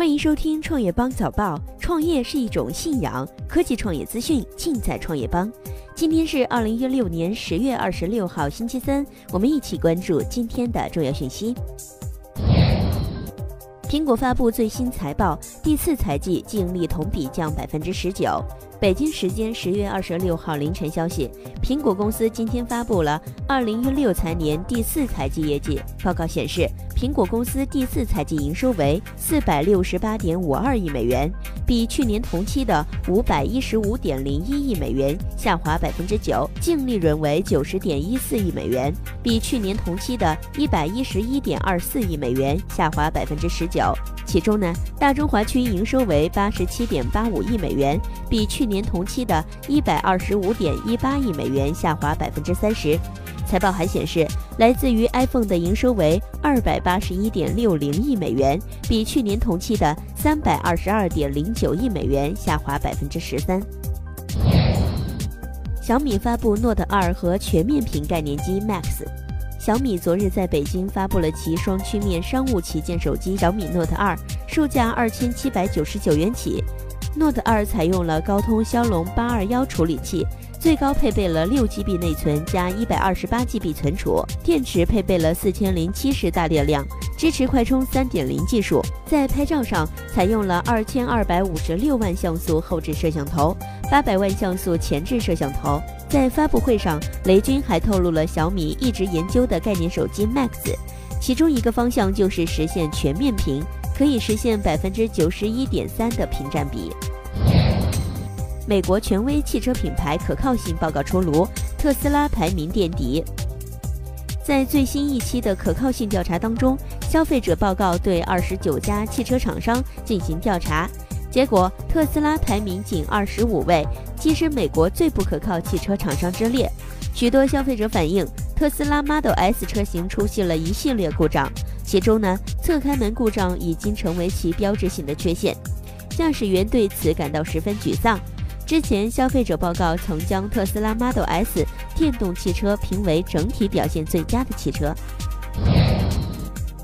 欢迎收听创业邦早报。创业是一种信仰，科技创业资讯尽在创业邦。今天是二零一六年十月二十六号，星期三，我们一起关注今天的重要讯息。苹果发布最新财报，第四财季净利同比降百分之十九。北京时间十月二十六号凌晨消息，苹果公司今天发布了二零一六财年第四财季业绩报告，显示。苹果公司第四财季营收为四百六十八点五二亿美元，比去年同期的五百一十五点零一亿美元下滑百分之九；净利润为九十点一四亿美元，比去年同期的一百一十一点二四亿美元下滑百分之十九。其中呢，大中华区营收为八十七点八五亿美元，比去年同期的一百二十五点一八亿美元下滑百分之三十。财报还显示，来自于 iPhone 的营收为二百八十一点六零亿美元，比去年同期的三百二十二点零九亿美元下滑百分之十三。小米发布 Note 2和全面屏概念机 Max。小米昨日在北京发布了其双曲面商务旗舰手机小米 Note 2，售价二千七百九十九元起。Note 2采用了高通骁龙八二幺处理器。最高配备了六 GB 内存加一百二十八 GB 存储，电池配备了四千零七十大电量，支持快充三点零技术。在拍照上，采用了二千二百五十六万像素后置摄像头，八百万像素前置摄像头。在发布会上，雷军还透露了小米一直研究的概念手机 Max，其中一个方向就是实现全面屏，可以实现百分之九十一点三的屏占比。美国权威汽车品牌可靠性报告出炉，特斯拉排名垫底。在最新一期的可靠性调查当中，消费者报告对二十九家汽车厂商进行调查，结果特斯拉排名仅二十五位，跻身美国最不可靠汽车厂商之列。许多消费者反映，特斯拉 Model S 车型出现了一系列故障，其中呢，侧开门故障已经成为其标志性的缺陷，驾驶员对此感到十分沮丧。之前，消费者报告曾将特斯拉 Model S 电动汽车评为整体表现最佳的汽车。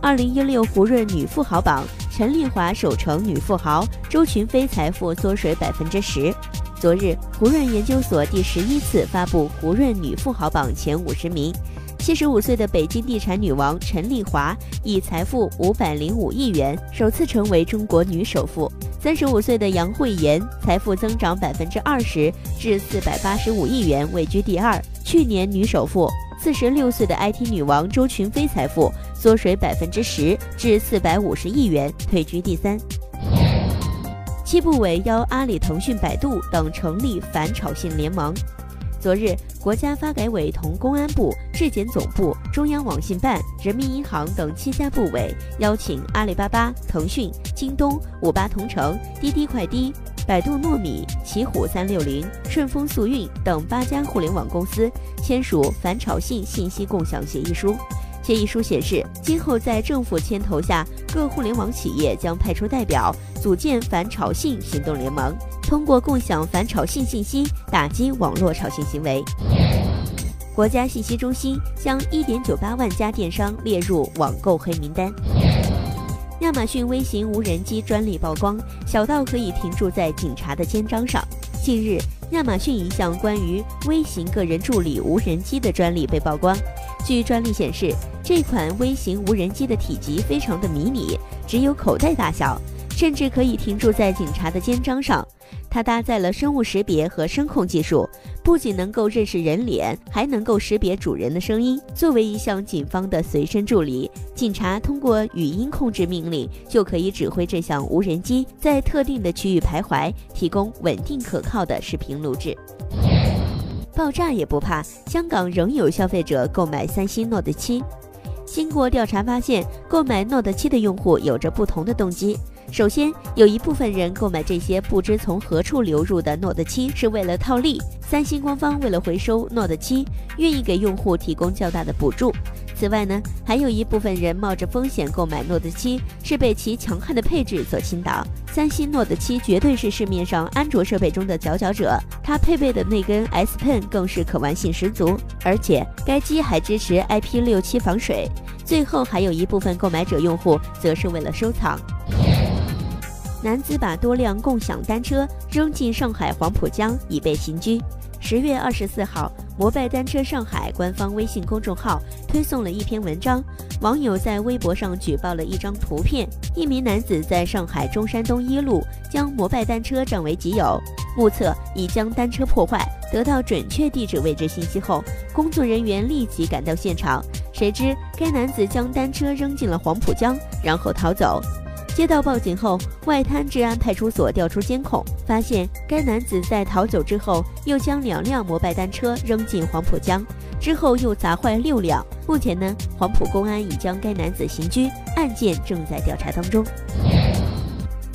二零一六胡润女富豪榜，陈丽华首成女富豪，周群飞财富缩水百分之十。昨日，胡润研究所第十一次发布胡润女富豪榜前五十名。七十五岁的北京地产女王陈丽华以财富五百零五亿元，首次成为中国女首富。三十五岁的杨惠妍财富增长百分之二十，至四百八十五亿元，位居第二，去年女首富。四十六岁的 IT 女王周群飞财富缩水百分之十，至四百五十亿元，退居第三。七部委邀阿里、腾讯、百度等成立反炒信联盟。昨日，国家发改委同公安部、质检总部、中央网信办、人民银行等七家部委邀请阿里巴巴、腾讯、京东、五八同城、滴滴快滴、百度糯米、奇虎三六零、顺丰速运等八家互联网公司签署反炒信信息共享协议书。协议书显示，今后在政府牵头下，各互联网企业将派出代表，组建反炒信行动联盟。通过共享反炒信信息，打击网络炒信行为。国家信息中心将1.98万家电商列入网购黑名单。亚马逊微型无人机专利曝光，小到可以停驻在警察的肩章上。近日，亚马逊一项关于微型个人助理无人机的专利被曝光。据专利显示，这款微型无人机的体积非常的迷你，只有口袋大小，甚至可以停驻在警察的肩章上。它搭载了生物识别和声控技术，不仅能够认识人脸，还能够识别主人的声音。作为一项警方的随身助理，警察通过语音控制命令，就可以指挥这项无人机在特定的区域徘徊，提供稳定可靠的视频录制。爆炸也不怕，香港仍有消费者购买三星 Note 7。经过调查发现，购买 Note 7的用户有着不同的动机。首先，有一部分人购买这些不知从何处流入的 Note 7是为了套利。三星官方为了回收 Note 7，愿意给用户提供较大的补助。此外呢，还有一部分人冒着风险购买 Note 7，是被其强悍的配置所倾倒。三星 Note 7绝对是市面上安卓设备中的佼佼者，它配备的那根 S Pen 更是可玩性十足，而且该机还支持 IP67 防水。最后，还有一部分购买者用户则是为了收藏。男子把多辆共享单车扔进上海黄浦江，已被刑拘。十月二十四号，摩拜单车上海官方微信公众号推送了一篇文章，网友在微博上举报了一张图片，一名男子在上海中山东一路将摩拜单车占为己有，目测已将单车破坏。得到准确地址位置信息后，工作人员立即赶到现场，谁知该男子将单车扔进了黄浦江，然后逃走。接到报警后，外滩治安派出所调出监控，发现该男子在逃走之后，又将两辆摩拜单车扔进黄浦江，之后又砸坏六辆。目前呢，黄浦公安已将该男子刑拘，案件正在调查当中。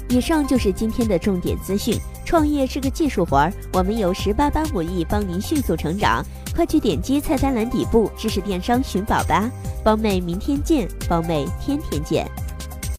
以上就是今天的重点资讯。创业是个技术活儿，我们有十八般武艺帮您迅速成长，快去点击菜单栏底部知识电商寻宝吧。帮妹，明天见！帮妹，天天见！